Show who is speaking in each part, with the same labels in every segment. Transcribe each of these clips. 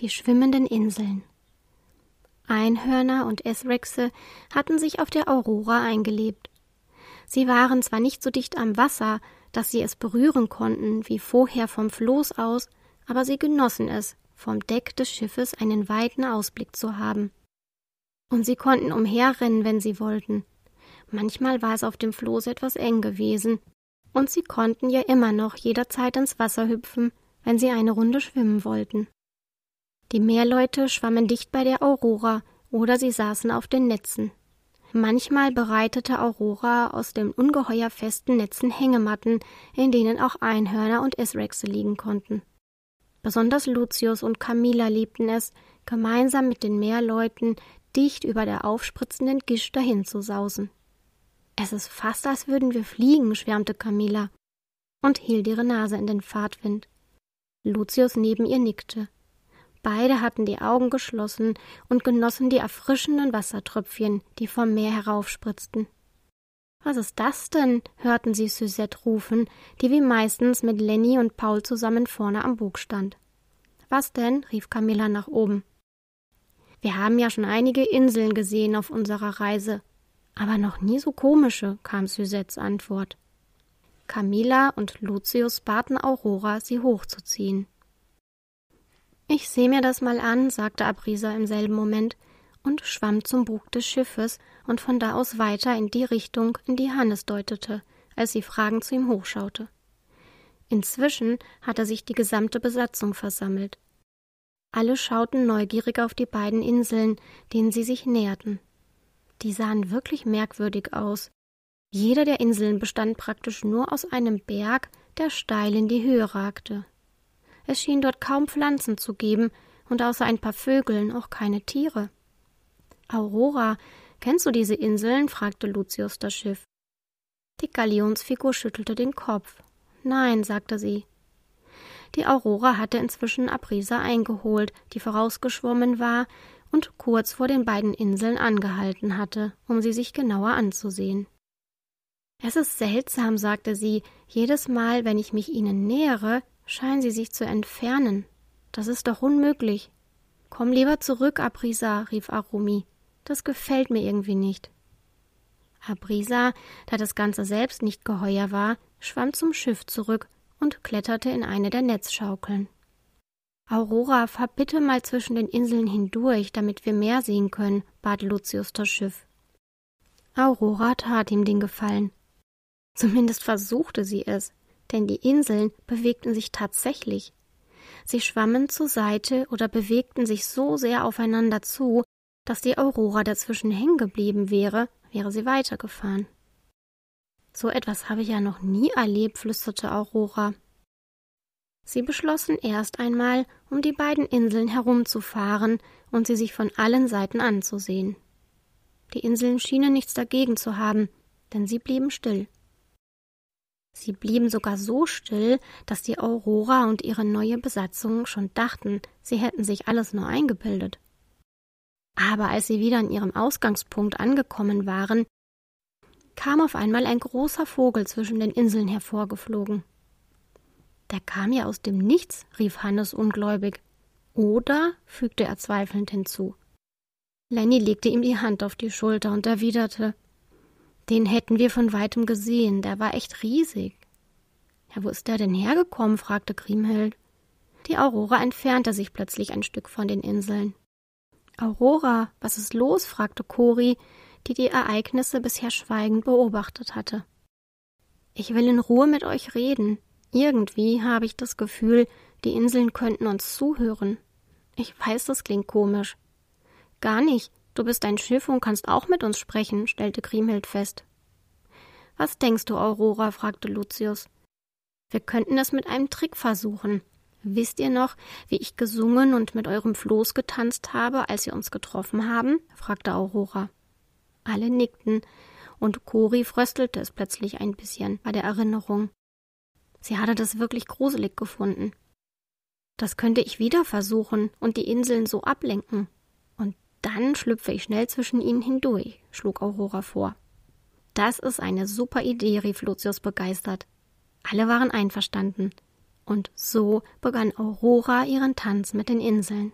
Speaker 1: Die schwimmenden Inseln Einhörner und Esrexe hatten sich auf der Aurora eingelebt. Sie waren zwar nicht so dicht am Wasser, dass sie es berühren konnten wie vorher vom Floß aus, aber sie genossen es, vom Deck des Schiffes einen weiten Ausblick zu haben. Und sie konnten umherrennen, wenn sie wollten. Manchmal war es auf dem Floß etwas eng gewesen, und sie konnten ja immer noch jederzeit ins Wasser hüpfen, wenn sie eine Runde schwimmen wollten. Die Meerleute schwammen dicht bei der Aurora oder sie saßen auf den Netzen. Manchmal bereitete Aurora aus den ungeheuer festen Netzen Hängematten, in denen auch Einhörner und Esrexe liegen konnten. Besonders Lucius und Camilla liebten es, gemeinsam mit den Meerleuten dicht über der aufspritzenden Gischt dahin zu sausen. Es ist fast, als würden wir fliegen, schwärmte Camilla und hielt ihre Nase in den Fahrtwind. Lucius neben ihr nickte. Beide hatten die Augen geschlossen und genossen die erfrischenden Wassertröpfchen, die vom Meer heraufspritzten. Was ist das denn? hörten sie Suzette rufen, die wie meistens mit Lenny und Paul zusammen vorne am Bug stand. Was denn? rief Camilla nach oben. Wir haben ja schon einige Inseln gesehen auf unserer Reise, aber noch nie so komische, kam Suzettes Antwort. Camilla und Lucius baten Aurora, sie hochzuziehen. Ich seh mir das mal an, sagte Abrisa im selben Moment und schwamm zum Bug des Schiffes und von da aus weiter in die Richtung, in die Hannes deutete, als sie fragend zu ihm hochschaute. Inzwischen hatte sich die gesamte Besatzung versammelt. Alle schauten neugierig auf die beiden Inseln, denen sie sich näherten. Die sahen wirklich merkwürdig aus. Jeder der Inseln bestand praktisch nur aus einem Berg, der steil in die Höhe ragte. Es schien dort kaum Pflanzen zu geben und außer ein paar Vögeln auch keine Tiere. Aurora, kennst du diese Inseln? fragte Lucius das Schiff. Die Galionsfigur schüttelte den Kopf. Nein, sagte sie. Die Aurora hatte inzwischen Aprisa eingeholt, die vorausgeschwommen war und kurz vor den beiden Inseln angehalten hatte, um sie sich genauer anzusehen. Es ist seltsam, sagte sie, jedes Mal, wenn ich mich ihnen nähere, scheinen sie sich zu entfernen. Das ist doch unmöglich. Komm lieber zurück, Aprisa, rief Arumi. Das gefällt mir irgendwie nicht. Abrisa, da das Ganze selbst nicht geheuer war, schwamm zum Schiff zurück und kletterte in eine der Netzschaukeln. Aurora, fahr bitte mal zwischen den Inseln hindurch, damit wir mehr sehen können, bat Lucius das Schiff. Aurora tat ihm den Gefallen. Zumindest versuchte sie es, denn die Inseln bewegten sich tatsächlich. Sie schwammen zur Seite oder bewegten sich so sehr aufeinander zu, dass die Aurora dazwischen hängen geblieben wäre, wäre sie weitergefahren. So etwas habe ich ja noch nie erlebt, flüsterte Aurora. Sie beschlossen erst einmal, um die beiden Inseln herumzufahren und sie sich von allen Seiten anzusehen. Die Inseln schienen nichts dagegen zu haben, denn sie blieben still. Sie blieben sogar so still, dass die Aurora und ihre neue Besatzung schon dachten, sie hätten sich alles nur eingebildet. Aber als sie wieder an ihrem Ausgangspunkt angekommen waren, kam auf einmal ein großer Vogel zwischen den Inseln hervorgeflogen. Der kam ja aus dem Nichts, rief Hannes ungläubig. Oder, fügte er zweifelnd hinzu. Lenny legte ihm die Hand auf die Schulter und erwiderte Den hätten wir von weitem gesehen, der war echt riesig. Ja, wo ist der denn hergekommen? fragte Kriemhild. Die Aurora entfernte sich plötzlich ein Stück von den Inseln. Aurora, was ist los? fragte Cori, die die Ereignisse bisher schweigend beobachtet hatte. Ich will in Ruhe mit euch reden. Irgendwie habe ich das Gefühl, die Inseln könnten uns zuhören. Ich weiß, das klingt komisch. Gar nicht. Du bist ein Schiff und kannst auch mit uns sprechen, stellte Kriemhild fest. Was denkst du, Aurora? fragte Lucius. Wir könnten es mit einem Trick versuchen. Wisst ihr noch, wie ich gesungen und mit eurem Floß getanzt habe, als wir uns getroffen haben? fragte Aurora. Alle nickten, und Cori fröstelte es plötzlich ein bisschen bei der Erinnerung. Sie hatte das wirklich gruselig gefunden. Das könnte ich wieder versuchen und die Inseln so ablenken. Dann schlüpfe ich schnell zwischen ihnen hindurch, schlug Aurora vor. Das ist eine super Idee, rief Lucius begeistert. Alle waren einverstanden. Und so begann Aurora ihren Tanz mit den Inseln.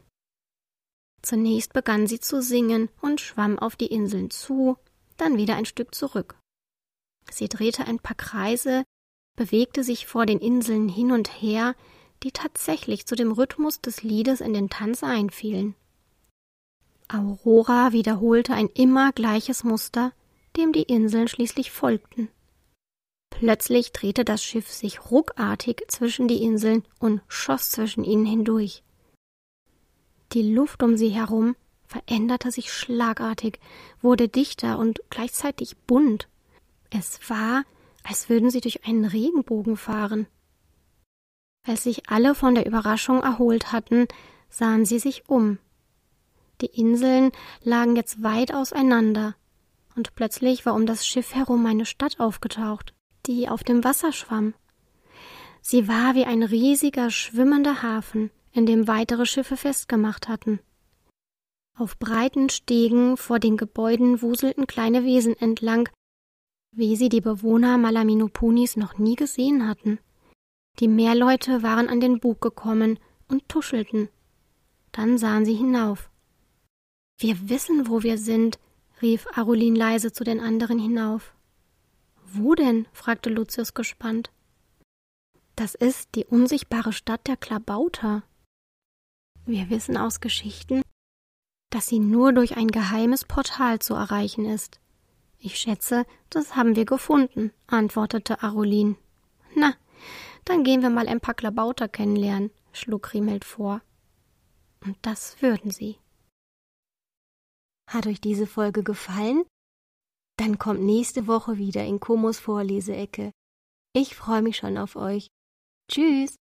Speaker 1: Zunächst begann sie zu singen und schwamm auf die Inseln zu, dann wieder ein Stück zurück. Sie drehte ein paar Kreise, bewegte sich vor den Inseln hin und her, die tatsächlich zu dem Rhythmus des Liedes in den Tanz einfielen. Aurora wiederholte ein immer gleiches Muster, dem die Inseln schließlich folgten. Plötzlich drehte das Schiff sich ruckartig zwischen die Inseln und schoss zwischen ihnen hindurch. Die Luft um sie herum veränderte sich schlagartig, wurde dichter und gleichzeitig bunt. Es war, als würden sie durch einen Regenbogen fahren. Als sich alle von der Überraschung erholt hatten, sahen sie sich um. Die Inseln lagen jetzt weit auseinander, und plötzlich war um das Schiff herum eine Stadt aufgetaucht, die auf dem Wasser schwamm. Sie war wie ein riesiger schwimmender Hafen, in dem weitere Schiffe festgemacht hatten. Auf breiten Stegen vor den Gebäuden wuselten kleine Wesen entlang, wie sie die Bewohner Malaminopunis noch nie gesehen hatten. Die Meerleute waren an den Bug gekommen und tuschelten. Dann sahen sie hinauf. Wir wissen, wo wir sind, rief Arulin leise zu den anderen hinauf. Wo denn? fragte Lucius gespannt. Das ist die unsichtbare Stadt der Klabauter. Wir wissen aus Geschichten, dass sie nur durch ein geheimes Portal zu erreichen ist. Ich schätze, das haben wir gefunden, antwortete Arulin. Na, dann gehen wir mal ein paar Klabauter kennenlernen, schlug Riemelt vor. Und das würden sie. Hat euch diese Folge gefallen? Dann kommt nächste Woche wieder in Komos Vorleseecke. Ich freue mich schon auf euch. Tschüss!